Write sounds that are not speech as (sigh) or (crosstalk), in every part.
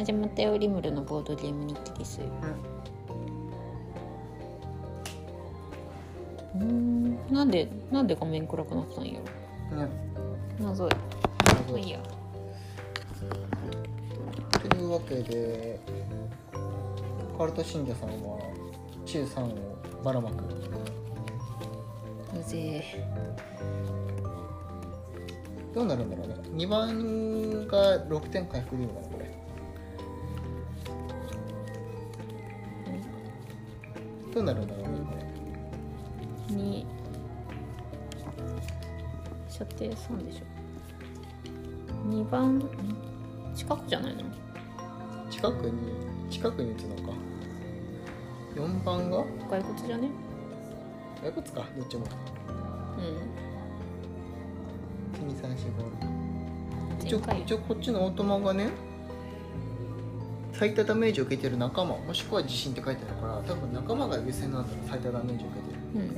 始まったよ。リムルのボードゲーム日記ですうん。なんでなんで画面暗くなったんやろ？ね。謎。いまあいいや。というわけでカルト信者さんは中3をばらまく。うぜどうなるんだろうね。2番が6点回復でいいのかなこれどうなるんだろうねこれに射程3でしょ。2番。ん近くじゃないの近くに近くに打つのか。4番が？骸骨じゃね？骸骨か。どっちも。うん。12345一応前回。一応こっちのオートマがね最多ダメージを受けてる仲間もしくは地震って書いてあるから多分仲間が優先なんだろう最多ダメージを受けてる。うん。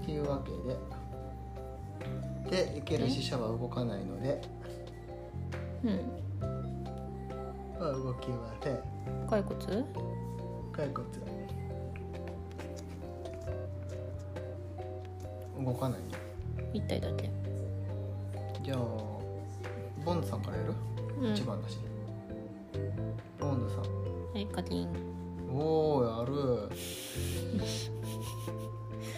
っていうわけで。で受ける死者は動かないので、うん。まあ、動きません骸骨？骸骨。動かない1体だけ。じゃあボンドさんからやる、うん。一番だし。ボンドさん。はいカキン。おおやる。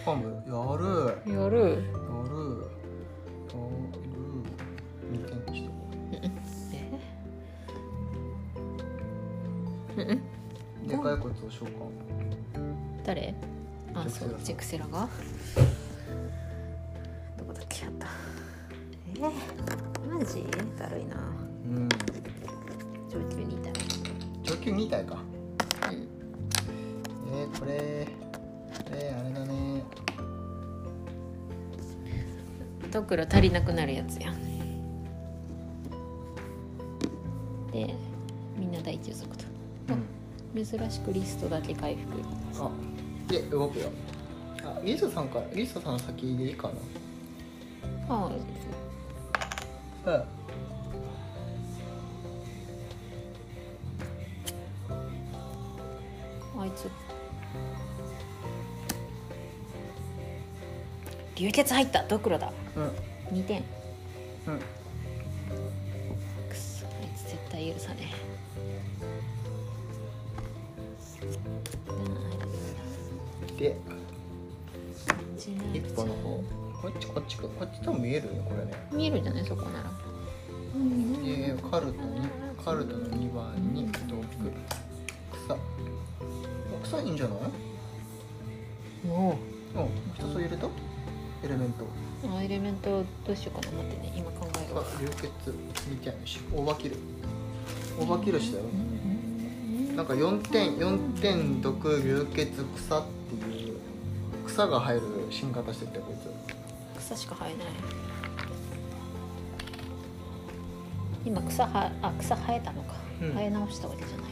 ファム。やる。やる。やる。やる。2点にしてえ？うん。で骸骨を召喚誰？あそうジェクセラがドクロ足りなくなるやつやん。でみんな第一予測と。うん。珍しくリストだけ回復。あで動くよ。あリサさんからリサさん先でいいかあなうん。あいつ。流血入った。ドクロだ。うん2点うん。くそあいつ絶対許さねえで。一歩の方。こっちこっちかこっち多分見えるよこれね。見えるんじゃないそこなら。でカルトにカルトの2番に毒草。草いいんじゃない？もう。ん一つ入れた？エレメント。うあエレメントどうしようかな。待ってね。今考えるわ。あ流血みたいなしオーバーキルオーバーキルしたよなんか4点4点毒流血草っていう草が入る進化してってこい草しか生えない。今草はあ草生えたのか、うん。生え直したわけじゃない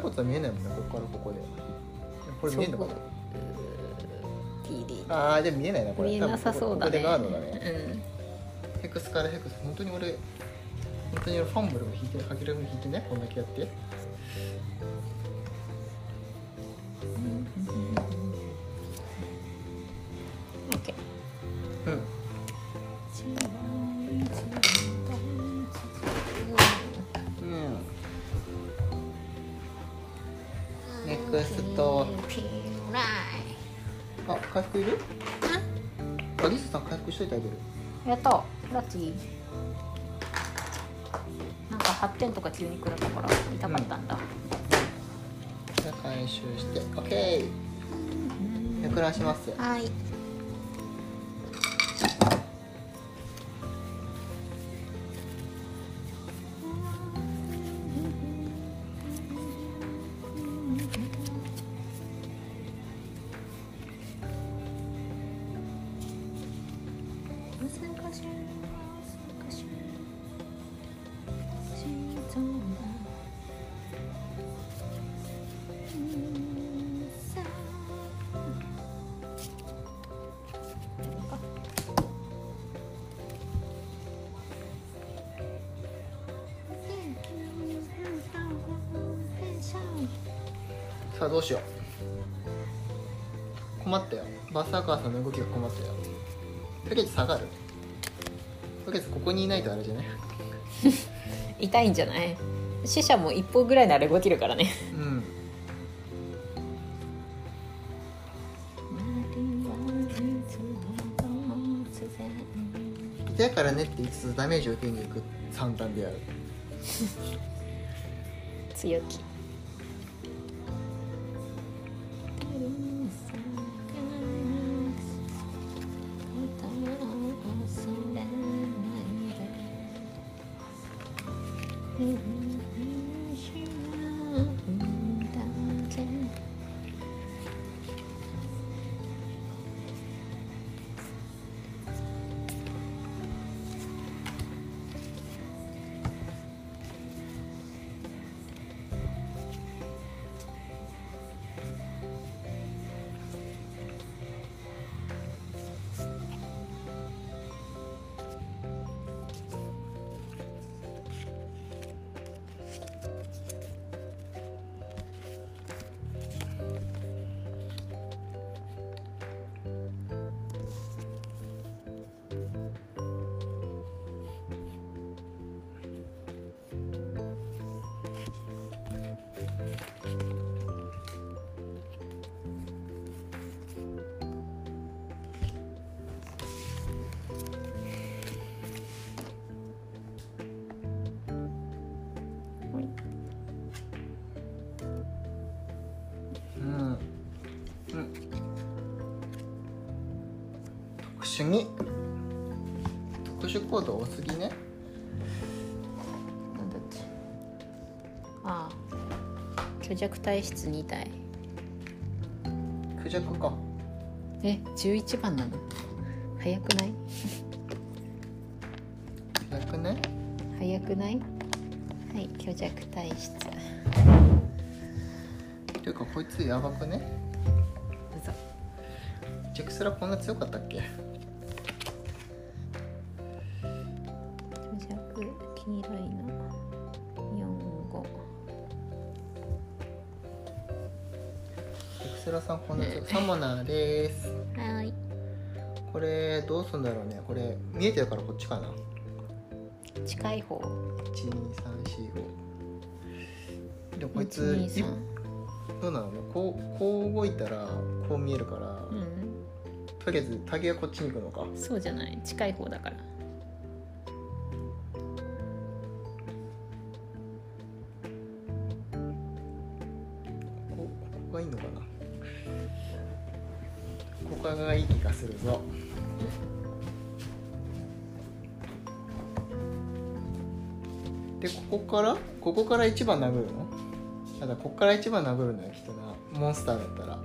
骸骨は見えないもんねここからここで。これ見えんのかな？あーでも見えないなこれ。見えなさそうだね。ここガードだね。ヘクスからヘクス。本当に俺本当に俺ファンブルも引いてハキルも引いてねこんだけやってネクストあ回復いる？あリスさん回復しといてあげる。やった。ラッキー。なんか8点とか急にくれたから痛かったんだ、じゃあ回収して。OK めらします。はいどうしよう。困ったよ。バーサーカーさんの動きが困ったよ。とりあえず下がる。とりあえずここにいないとあれじゃない？(laughs) 痛いんじゃない？死者も一歩ぐらいなら動けるからね。うん。痛いからねって言いつつダメージを受けに行く三段である。(laughs) 強気特殊に特殊コード多すぎね。なんだっけ。ああ。虚弱体質2体クジャクか。え11番なの。早くない？クジャクね早くない？はい虚弱体質。ていうかこいつやばくね？うざ。ジェクスラこんな強かったっけ？さんこんな強いサモナーです。はーい。これどうすんだろうね。これ見えてるからこっちかな。近い方。12345でもこいつい123どうなの？ねこうこう動いたらこう見えるから、うん。とりあえずタゲはこっちに行くのか。そうじゃない。近い方だからここから1番殴るの？ただここから1番殴るのよきっとな。モンスターだったら。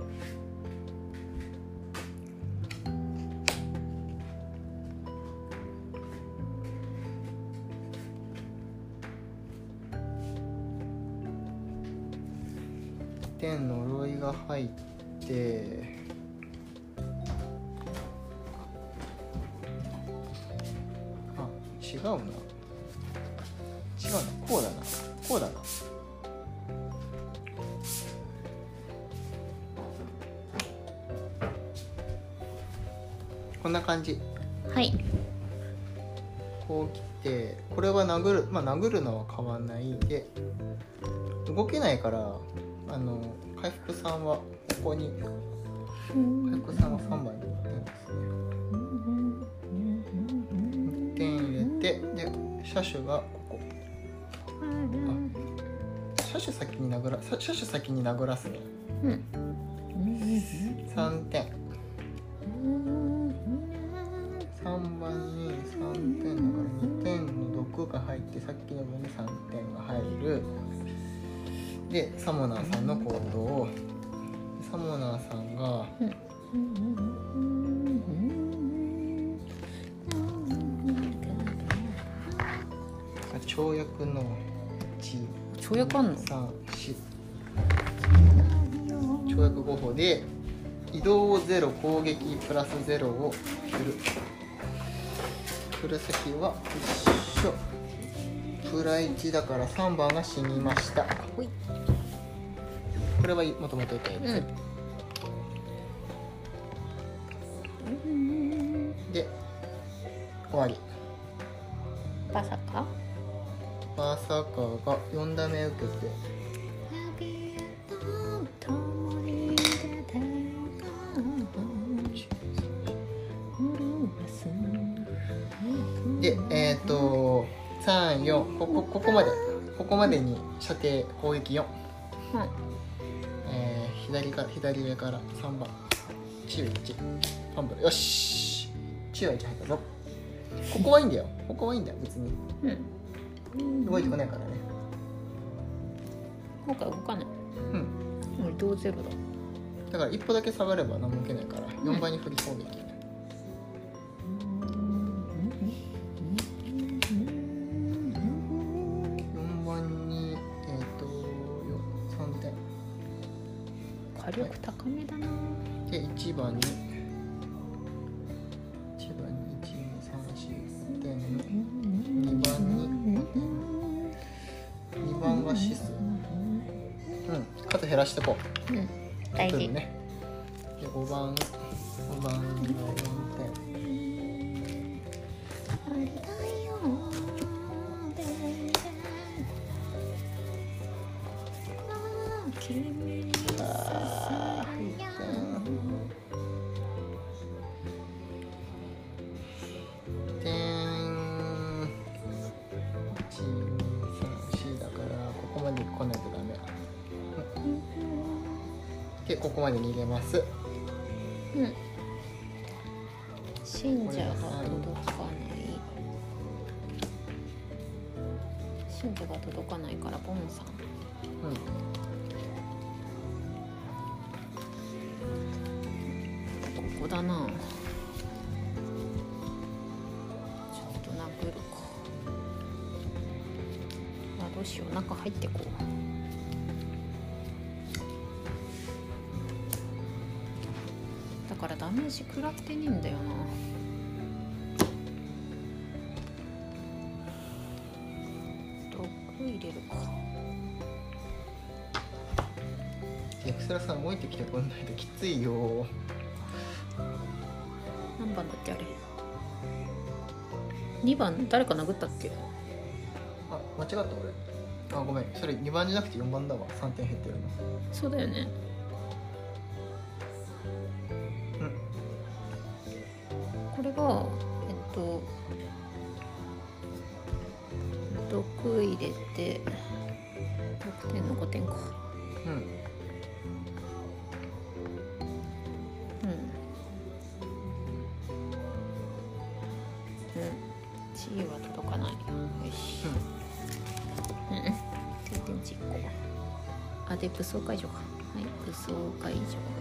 点呪いが入ってあ違うな。違うな。こうだな。こうだな。こんな感じ。はい。こう来てこれは殴るまあ殴るのは変わんないで動けないからあの回復さんはここに回復さんは3番に置いてですね。1点入れてで車種がここ。あ車種先に殴ら車車種先に殴らすねうん3点。3番に3点だから2点の毒が入ってさっきの分に3点が入る。でサモナーさんの行動を。サモナーさんが跳躍の1跳躍あんの？3 4跳躍5歩で移動を0攻撃プラス0を振る。振る先は一緒。プラ1だから3番が死にました。これはもともといたやつ、で終わり。まさか？まさかが4打目受けて。でえっ、ー、と34ここここまで。ここまでに射程攻撃4、うんえー左から左上から3番チュー1ファンブルよし。チューは1入ったぞ。ここはいいんだよ。ここはいいんだよ別に。うん動いてこないからね。今回動かない。うん。移動ゼロだ。だから一歩だけ下がれば何も受けないから4倍に振り攻撃、4でここまで逃げます。うん。信者が届かない。信者が届かないからボンさん。うん。ここだな。ちょっと殴るか。あどうしよう。中入ってこメージ食らってねえんだよな。毒入れるか。エクストラさん動いてきてこんないときついよ。何番だってあれ。2番誰か殴ったっけ。あ間違った俺。あごめん。それ2番じゃなくて4番だわ。3点減ってるの。そうだよねは届かない。よしうん。定点実行あで武装解除か。はい武装解除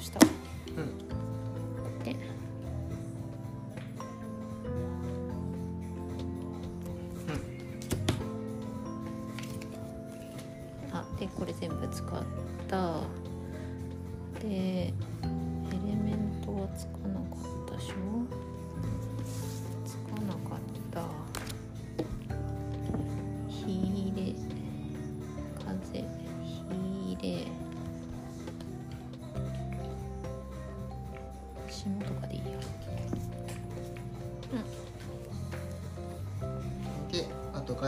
したうん。で。うん。あでこれ全部使った。で。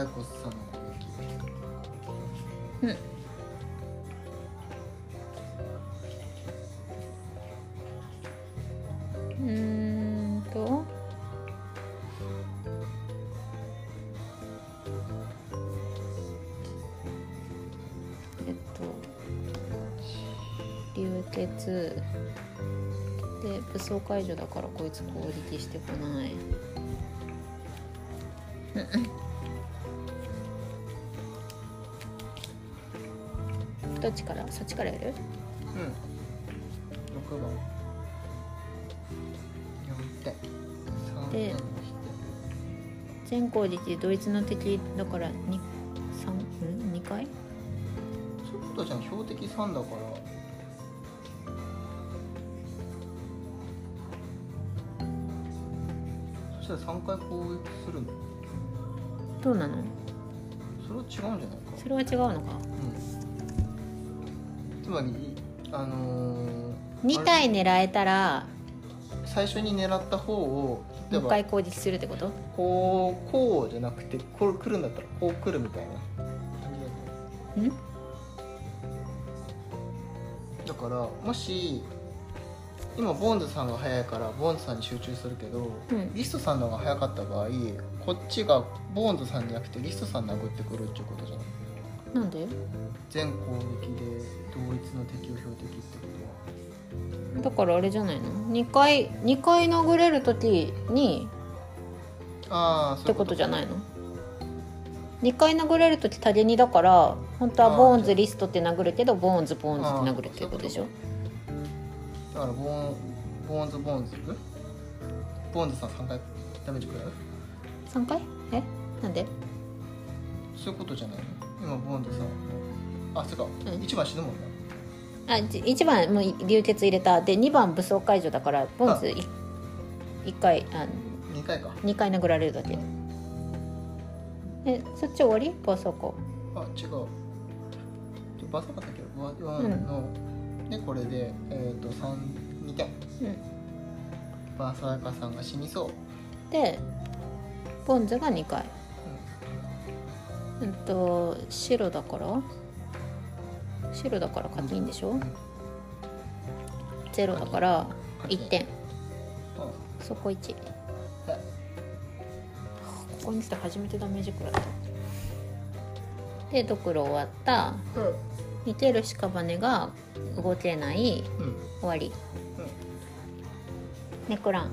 あと骸骨さんの攻撃うん。うんと。えっと流血。で武装解除だからこいつ攻撃してこない。どっちからそっちからやる？うん。6番。4点。3点。にして全攻撃でドイツの敵だから 2, 3ん？2回？そういうことじゃん標的3だから。そしたら3回攻撃するの？どうなの？それは違うんじゃないか。それは違うのか。うん。つまりあのー2体狙えたら最初に狙った方をもう一回攻撃するってこと？こうこうじゃなくてこう来るんだったらこう来るみたいな。感じだとん？だからもし今ボーンズさんが早いからボーンズさんに集中するけど、うん。リストさんの方が早かった場合こっちがボーンズさんじゃなくてリストさん殴ってくるっていうことじゃないなんで？全攻撃で同一の敵を標的ってことは。だからあれじゃないの？2回2回殴れる時にああってことじゃないの？2回殴れる時タゲ2だから本当はボーンズリストって殴るけどボーンズボーンズって殴るっていうことでしょ？だからボーンボーンズボーンズ？ボーンズさん3回ダメージ食らう？3回？え？なんで？そういうことじゃないの？今ボーンズさん。あそうか、うん。一番死ぬもんなあ1番もう流血入れた。で2番武装解除だからボーンズ 1, 回あ2回か。2回殴られるだけ。えそっち終わり？バーサーカーあ違うバサかったけどワワンの、でこれでえっ、と32点。うん。バーサーカーさんが死にそう。でボンズが2回うんと白だから？白だから勝ていいんでしょ？ゼロだから1点。うん。そこ1はいここに来て初めてダメージ食らった。でドクロ終わった。似てる屍が動けない。うん。終わり。うん。ネクラン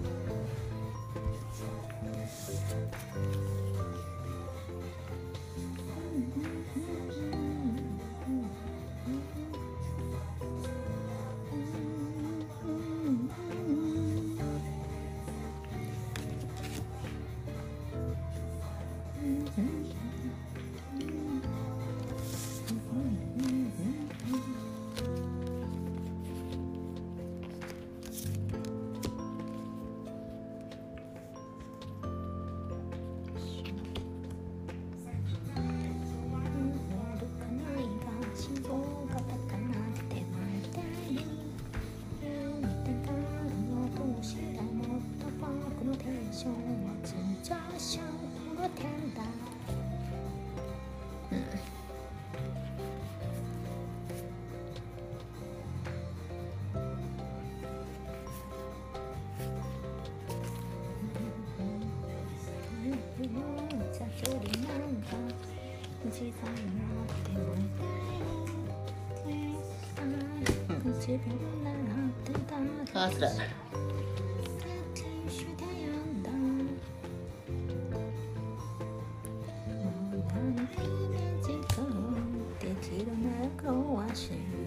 あーつらい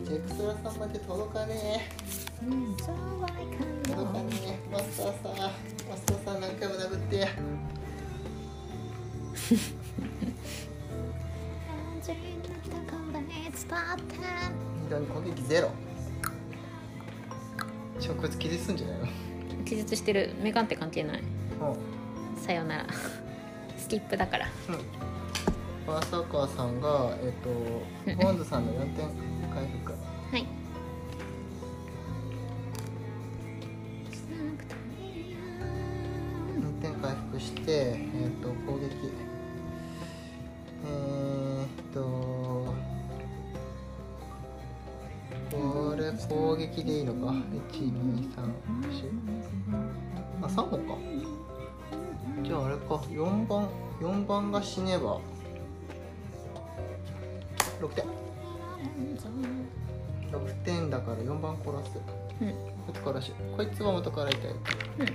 ジェクスラさんまで届かねえ。届かねえ。マスターさんマスターさん何回も殴って (laughs) 二段に攻撃ゼロ。直接気絶すんじゃないの？気絶してる。メガンって関係ない。うん。さよなら。スキップだから。うん。ファーストアクアさんがえっ、(laughs) とボンズさんの4点回復4番が死ねば。6点。6点だから4番殺す。うん。こいつからしこいつは元からいたやうん。つ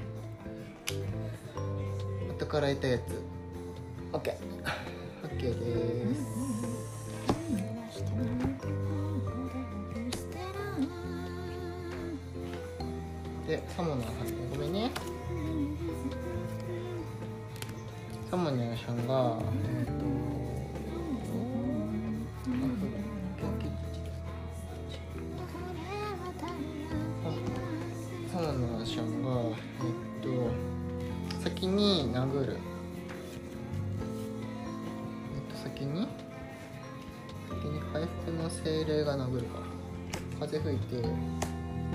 元からいたやつ。OKOK です。でサモナーさんごめんねサモナーさんがえっ、とサモナーさんがえっ、と先に殴る。えっ、と先に？先に回復の精霊が殴るか。風吹いて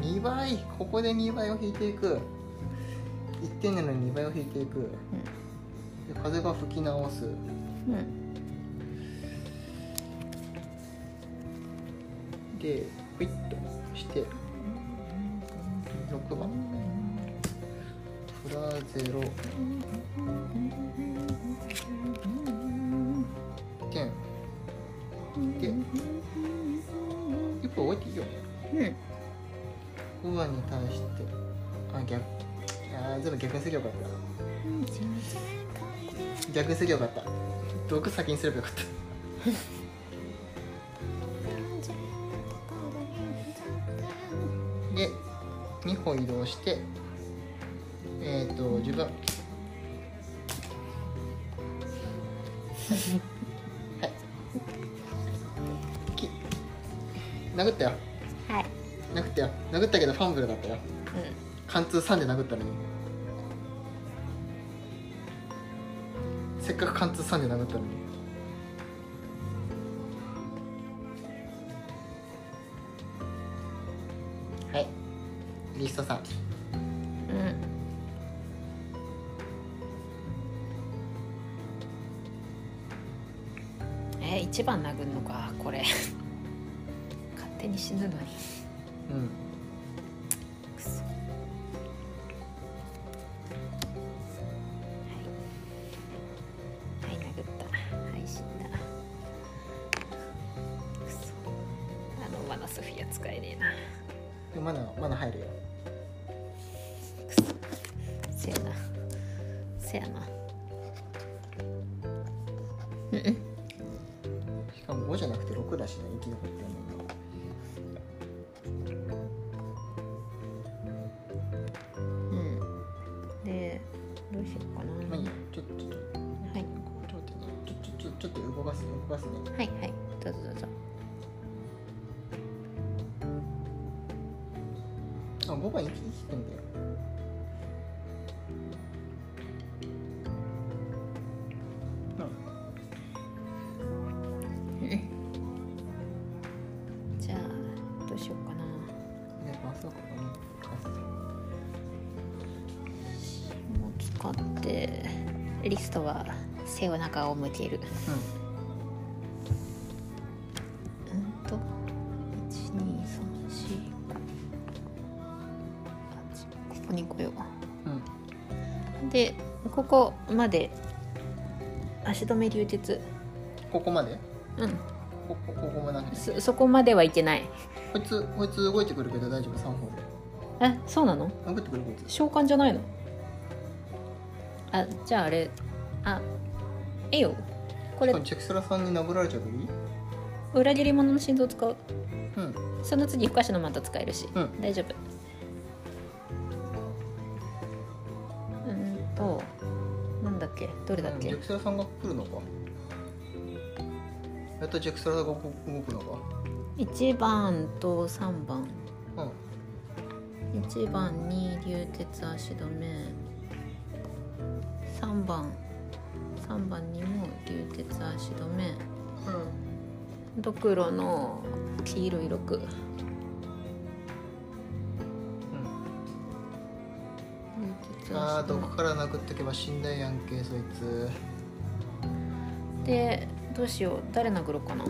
2倍？ここで2倍を引いていく。1点なのに2倍を引いていく。で風が吹き直す。うんでピッとして。6番。フラゼロ。点で一歩置いていいよ。ねうん。ウーアに対して。あ逆。あー全部逆にすりゃよかった逆にすりゃよかった。毒先にすればよかった。(laughs) で2歩移動してえっ、ー、と自分。(laughs) はい。き殴ったよ。はい。殴ったよ。殴ったけどファンブルだったよ。う貫通3で殴ったのにせっかく貫通3で殴ったのに。はい。リストさんん。うん。え一番殴んのかこれ。(laughs) 勝手に死ぬのに。うんリストは背中を向ける。うん。と1 2 3 4 5ここに来よう。んうん。うでここまで足止め流鉄ここまで？うん。ここここまで？そそこまではいけない。こいつこいつ動いてくるけど大丈夫？3歩えそうなの？で動いてくるこいつ。召喚じゃないの？あじゃああれあええよ。これチェクスラさんに殴られちゃうといい？裏切り者の心臓使う。うん。その次不可視のマント使えるし、うん。大丈夫。うーんとなんだっけ？どれだっけ、チェクスラさんが来るのか。やっとジェクスラが動くのか。1番と3番。うん。1番に流血足止め3番。3番にも流血足止め。ドクロの黄色い6流血ああどこから殴ってけば死んだやんけそいつ。めでどうしよう。誰殴ろうかな。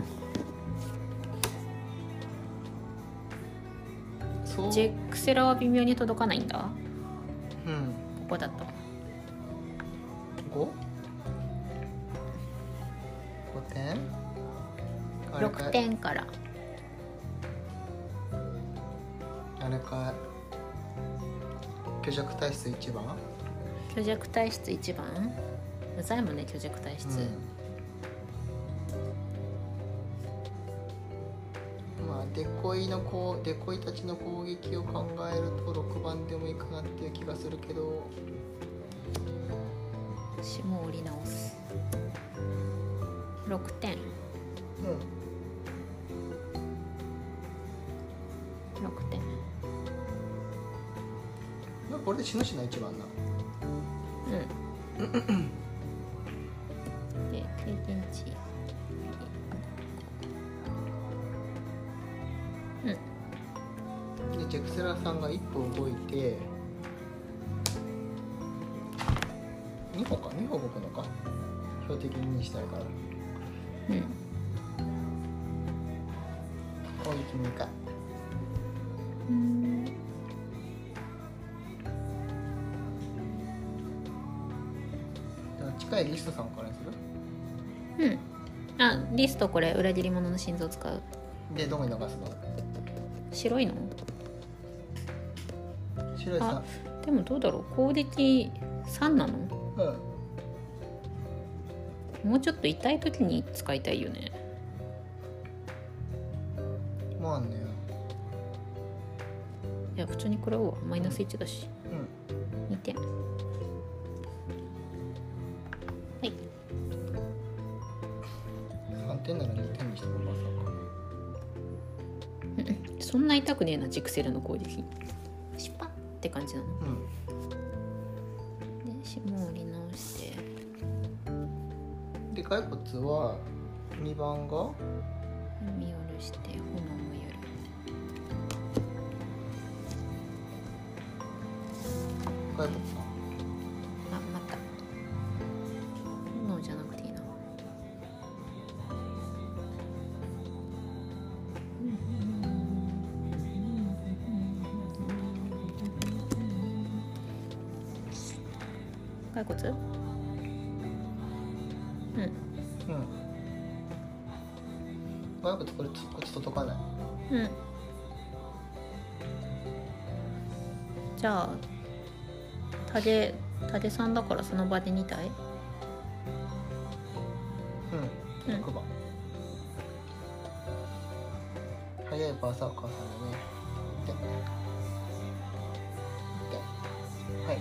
そう。ジェクセラは微妙に届かないんだ。うん。ここだと6点から。あれか虚弱体質1番？虚弱体質1番？うざいもんね虚弱体質、うん。まあデコイのこうデコイたちの攻撃を考えると6番でもいいかなっていう気がするけど。霜を折り直す。6点で死ぬしな1番な。うん。で経験値。うんでジェクセラさんが1歩動いて2歩か2歩動くのか。標的にしたいから。うん。攻撃2回近いリストさんからにする？うん。あリストこれ裏切り者の心臓使う。でどこに流すの？白いの？白いさ。でもどうだろう。攻撃3なの？うん。もうちょっと痛い時に使いたいよね。まあねいや普通に食らうわマイナス1だし。うん。2点な痛くねえなジクセルの攻撃。シュパッって感じなの。うん。で霜を折り直して。で骸骨は2番が？タデタデさんだからその場で2体うん。うん。6番早いバーサーカーさんだね。でではい。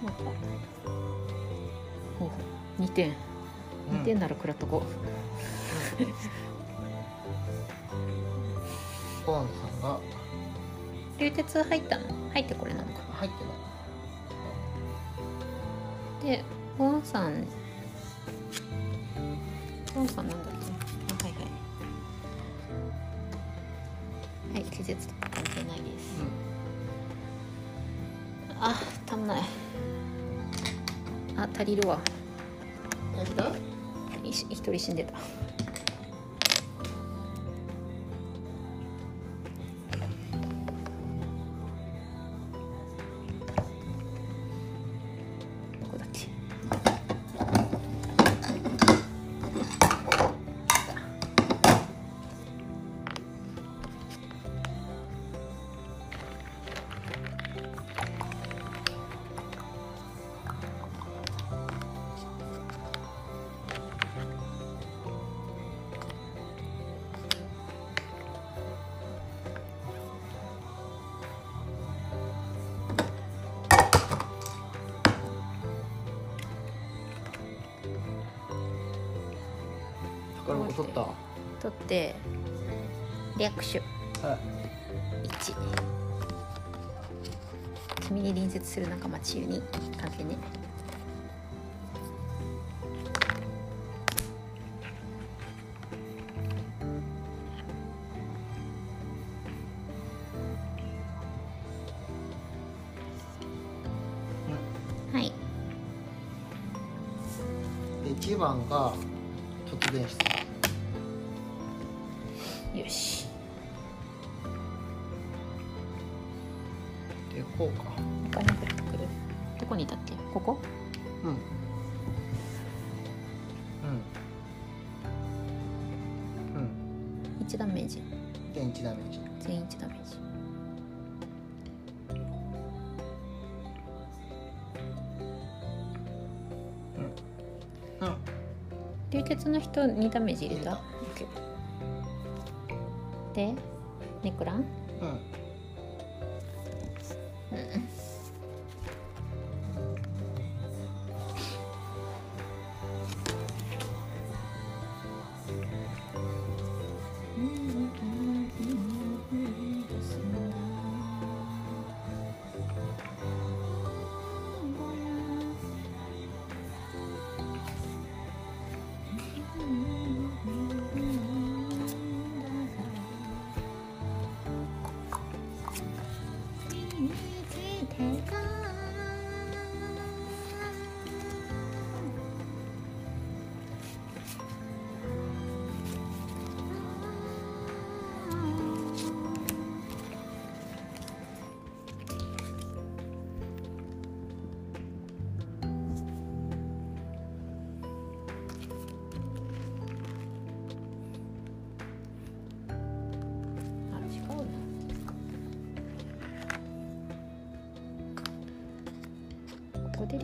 もう一個ほうほう2点2点なら食らっとこボーンさんが。う流鉄入ったの？入ってこれなのか。入ってない。でボンさん。ボンさんなんだっけ？あはいはい。はい気絶とか関係ないです。あ足んない。あ足りるわ。うんやった？い一人死んでた取った。取って。略手。はい。1君に隣接する仲間中に。関係ね。はい。で1番がの人にダメージ入れた？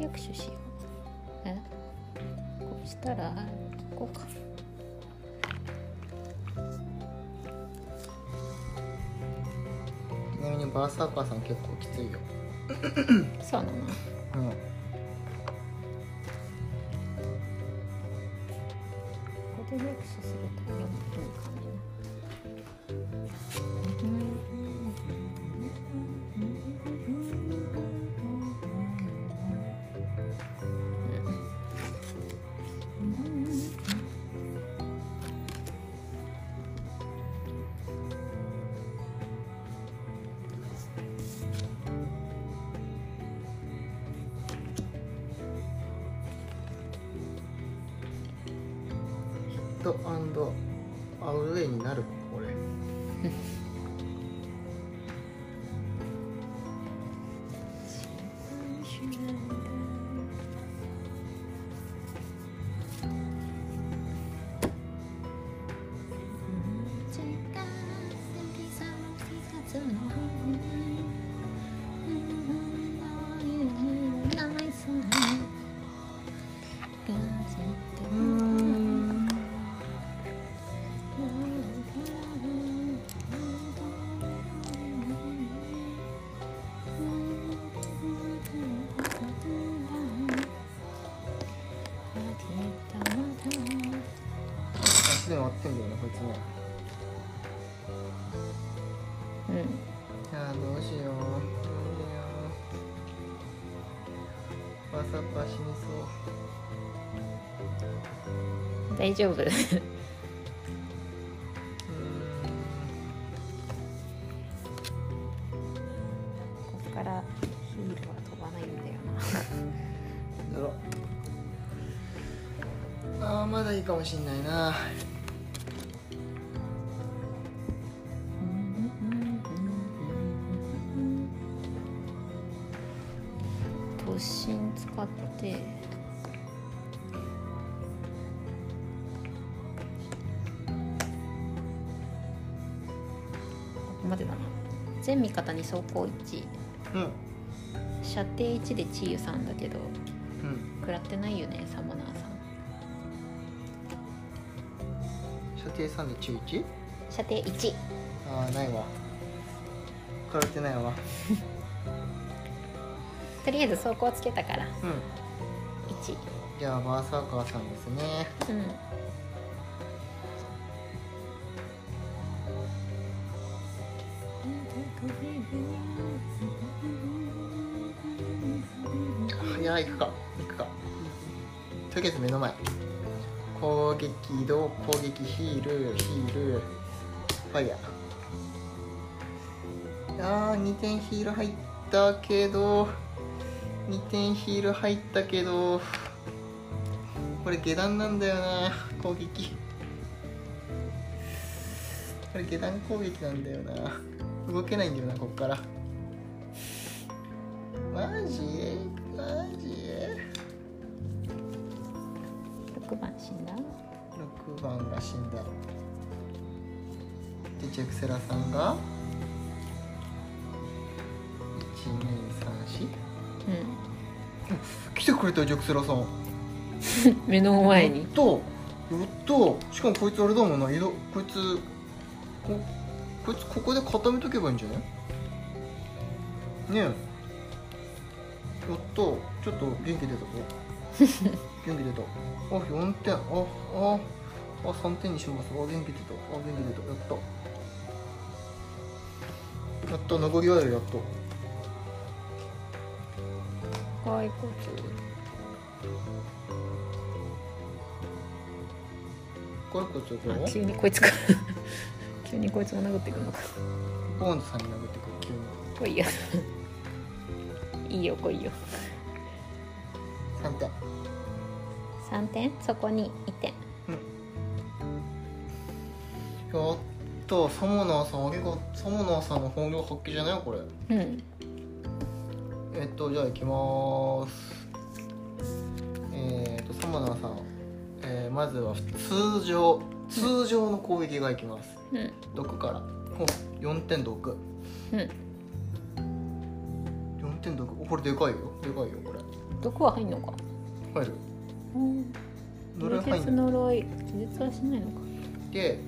ここで略取しよう。え？こうしたらこうか。ちなみにバーサーカーさん結構きついよ。(coughs) そうなのットアウェイになるかこれ。大丈夫。ここからヒールは飛ばないんだよな。(laughs) あーまだいいかもしんないな。突進使ってここまでだな。全味方に走行1うん。射程1でチーユさんだけどうん。食らってないよねサモナーさん。射程3で中 1? 射程1ああないわ。食らってないわ。(laughs) とりあえず走行つけたから。うん。1じゃあバーサーカーさんですね。うんい行くか。行くか。とりあえず目の前。攻撃移動攻撃ヒールヒールファイヤー。いやー2点ヒール入ったけど2点ヒール入ったけどこれ下段なんだよな攻撃。これ下段攻撃なんだよな。動けないんだよなこっから。死んだ。でジェクセラさんが1234う来てくれたよジェクセラさん。ん (laughs) 目の前に。やっとやっとしかもこいつあれだもんな。色こいつここいつここで固めとけばいいんじゃない？ねえ。やっとちょっと元気出たぞ。(laughs) 元気出た。あ4点あああ3点にします。あ元気出た。あ元気出た。やった。やった。残りはややっと骸骨。これこいつをあ急にこいつか。(laughs) 急にこいつも殴ってくるのか。ボーンズさんに殴ってくる。急に。来いよいいよ来いよ。3点。3点？そこに1点やったサモナーさんありがサモナーさんの本領発揮じゃないこれ。うん。えっとじゃあ行きます。えー、っとサモナーさん、えーまずは通常通常の攻撃がいきます。うん。毒から。お4点毒。うん。4点毒。おこれでかいよ。でかいよこれ。毒は入んのか？入る。うん。呪い呪い。気絶はしないのか。で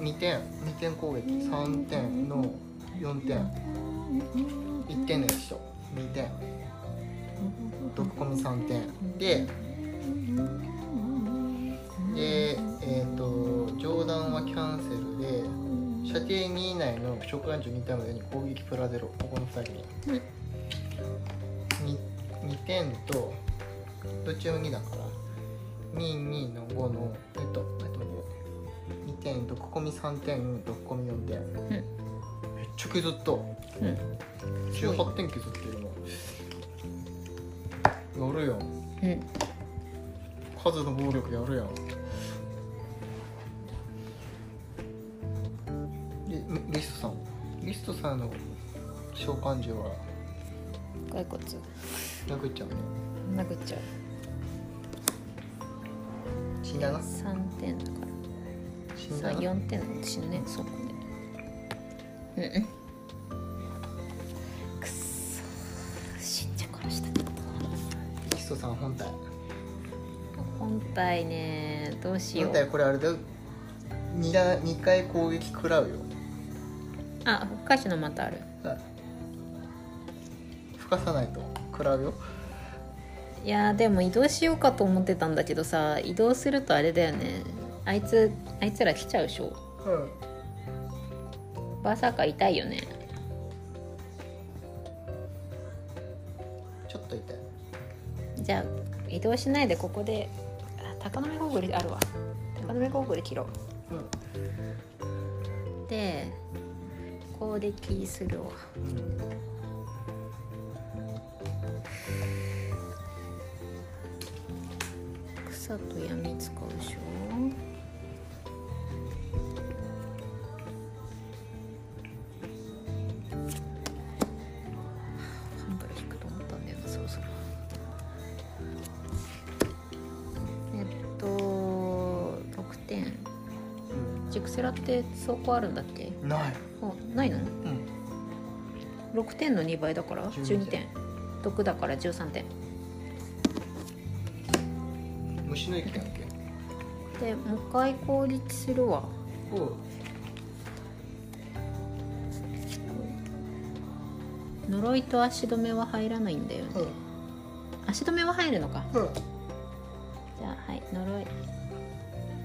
2点2点攻撃3点の4点。1点のやつと2点。毒込み3点。ででえっ、と上段はキャンセルで射程2以内の召喚獣2体までに攻撃プラゼロここの2人に、2, 2点とどっちも2だから。22の5のえっと点毒込み3点毒込み4点、めっちゃ削った。うん。18点削ってるの。やるやん。うん。数の暴力やるやん。でリリストさん。リストさんの召喚獣は？骸骨。殴っちゃうね。殴っちゃう。死んだな。3点だか。らさ死ん。だな4点死ぬねそこで。うんうん。くっそー死んじゃ殺した。リストさん本体。本体ねどうしよう。本体これあれだよ。2, だ2回攻撃食らうよ。あ歌詞のまたある。はい。吹かさないと。食らうよ。いやーでも移動しようかと思ってたんだけどさ移動するとあれだよねあいつあいつら来ちゃうでしょ。うんバーサーカー痛いよね。ちょっと痛い。じゃあ移動しないでここであ高波ゴーグルあるわ。高波ゴーグル切ろう。ん。うで攻撃するわ。草と闇使うでしょって走行あるんだっけ？うんない。あないの？うん。6点の2倍だから？12 12点。毒だから13点。虫の息やんけ？でもう一回攻撃するわ。呪いと足止めは入らないんだよね。足止めは入るのか。うん。じゃあはい呪い。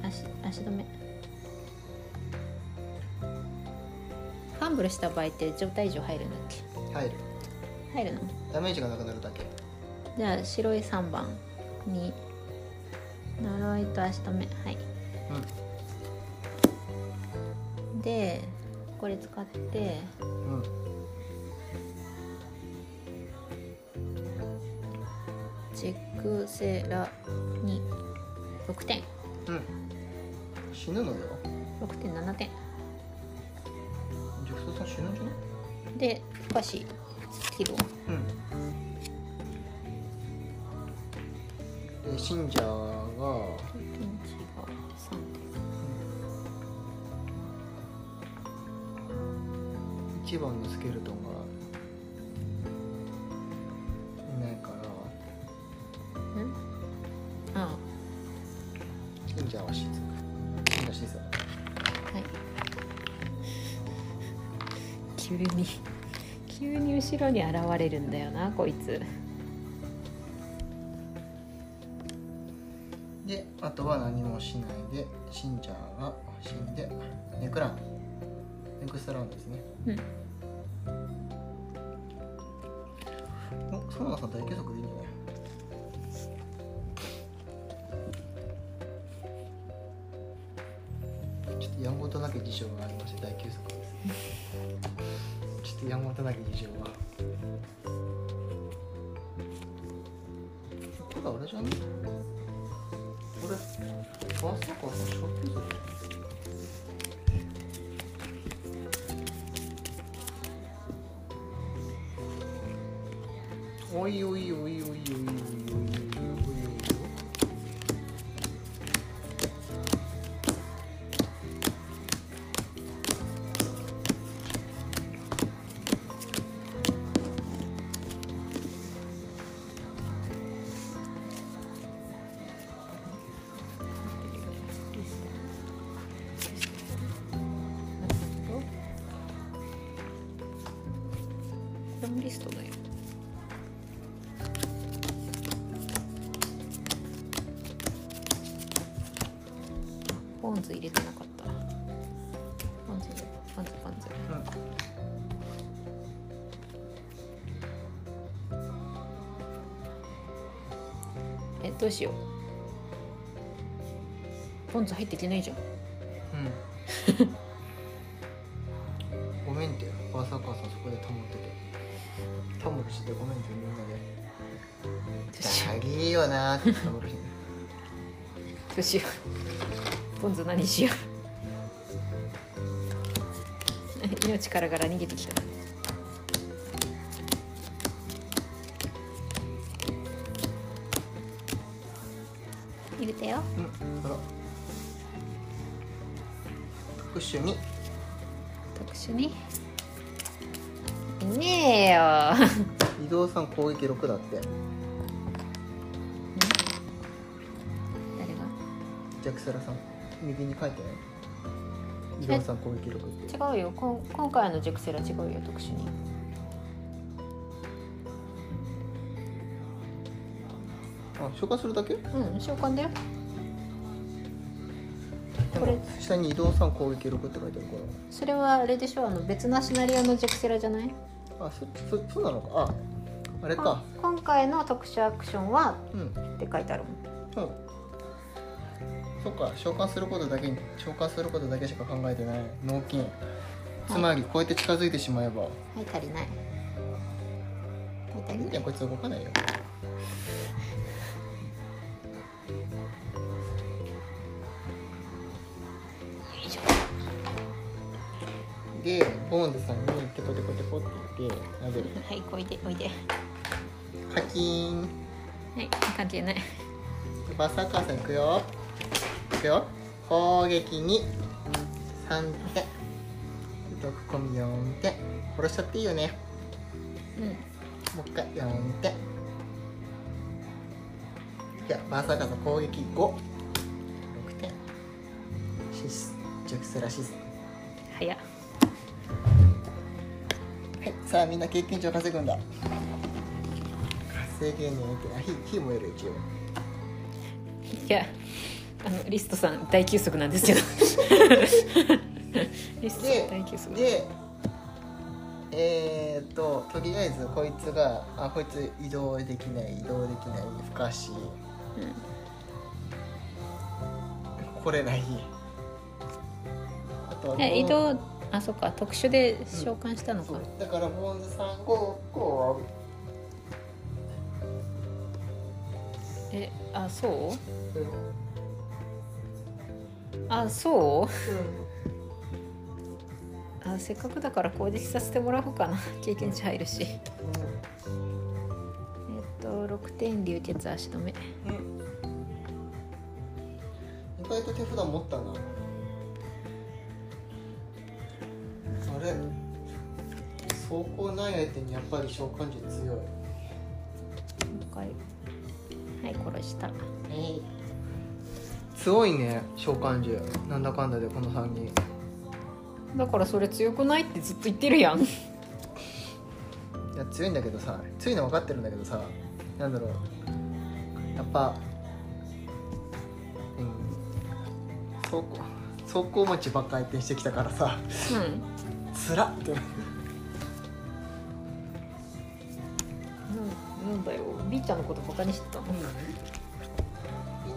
足足止めフルした場合って状態異常入るんだっけ。入る。入るの？ダメージがなくなるだけ。じゃあ白い3番に呪いと足止めはい。でこれ使って。うん。うんジェクセラに6点。うん。死ぬのよ。6.7点さん死ぬんじゃない？でお菓子切るわうん。で信者がピンチが3一番のスケルトンが急に急に後ろに現れるんだよなこいつ。であとは何もしないで信者が死んでネクラン。ネクストラウンドですね。うんなき事情がこれあれじゃね？これまさかさ小休息おいおいおい。どうしよう。ポン酢入ってきてないじゃん。うん。(laughs) ごめんってバーサーカーさんそこで保ってて。タモリしてごめんってみんなでどうしよ「ダリーよな」ってタモリしてうどうしよう。ポン酢何しよう。(laughs) 命からがら逃げてきた特殊に。特殊に？いねえよ。(laughs) 移動さん攻撃6だって。誰が？ジャクセラさん。右に書いて移動さん攻撃6って。違うよ。こん今回のジェクセラ違うよ。特殊に。あ召喚するだけ？うん召喚だよ。でこれ。も下に移動さん攻撃6って書いてあるかそれはあれでしょ？あの別なシナリオのジェクセラじゃない？らあそそそうなのか？ああれか。今回の特殊アクションはうん。って書いてあるもん。う。んそっか召喚することだけに召喚することだけしか考えてない。脳筋。つまりこうやって近づいてしまえば、はい足りない。はい足りない。いやこいつ動かないよでボーンズさんにテコテコテコって言って投げる。はいおいでおいで。カキーンはい関係ない。バーサーカーさんいくよ。いくよ。攻撃に3手。毒込み4手。殺しちゃっていいよね。うん。もう一回4手。じゃあバーサーカーさん攻撃56点シスジュクスラシス早っはい。さあみんな経験値を稼ぐんだ。稼げねえって。あ火火燃える一応。いやあのリストさん大休息なんですけど。(laughs) リストさん大休息。でえー、っととりあえずこいつがあこいつ移動できない移動できない不可視。うん。来れない。あと移動あそっか特殊で召喚したのか、そう。だからボーンズさんこうこえあそう？う、うんあそう？あせっかくだから攻撃させてもらおうかな。(laughs) 経験値入るし。えっと6点流血足止め。うんうん。意外と手札持ったなれ走行ない相手にやっぱり召喚術強い。はい殺した。強いね召喚獣。なんだかんだでこの3人。だからそれ強くないってずっと言ってるやん。いや強いんだけどさ強いの分かってるんだけどさなんだろう。やっぱうん。走行走行持ちばっか相手にしてきたからさ。うんつらっ。てなんなんだよ。B ちゃんのことバカにしてたの、いい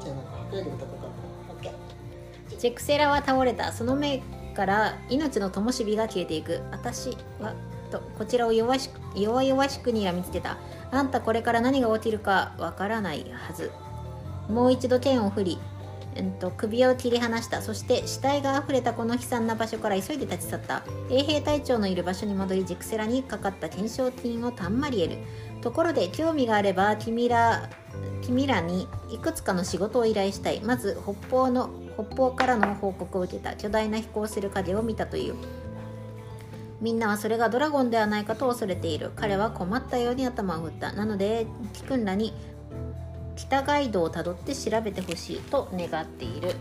じゃんなんか破壊力高かった。オッケージェクセラは倒れた。その目から命の灯火が消えていく。私はとこちらを弱しく弱々しくにらみつけた。あんたこれから何が起きるかわからないはず。もう一度剣を振り、うん、と首を切り離した。そして死体があふれたこの悲惨な場所から急いで立ち去った。衛兵隊長のいる場所に戻りジクセラにかかった懸賞金をたんまり得る。ところで興味があれば君ら君らにいくつかの仕事を依頼したい。まず北方の北方からの報告を受けた。巨大な飛行する影を見たという。みんなはそれがドラゴンではないかと恐れている。彼は困ったように頭を振った。なのでティクンらに北ガイドをたどって調べてほしいと願っている。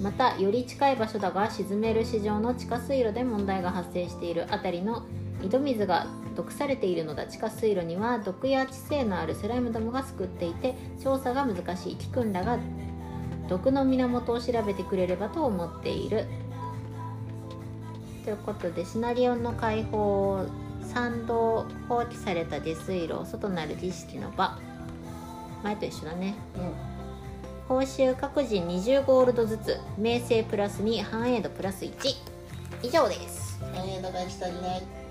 またより近い場所だが沈める市場の地下水路で問題が発生しているあたりの井戸水が毒されているのだ。地下水路には毒や知性のあるスライムどもが救っていて調査が難しい。ティクンらが毒の源を調べてくれればと思っている。ということでシナリオの解放参道放棄された下水路外なる儀式の場前と一緒だね。うん。報酬各人20ゴールドずつ。名声プラス2繁栄度プラス1以上です。繁栄度が1人ない。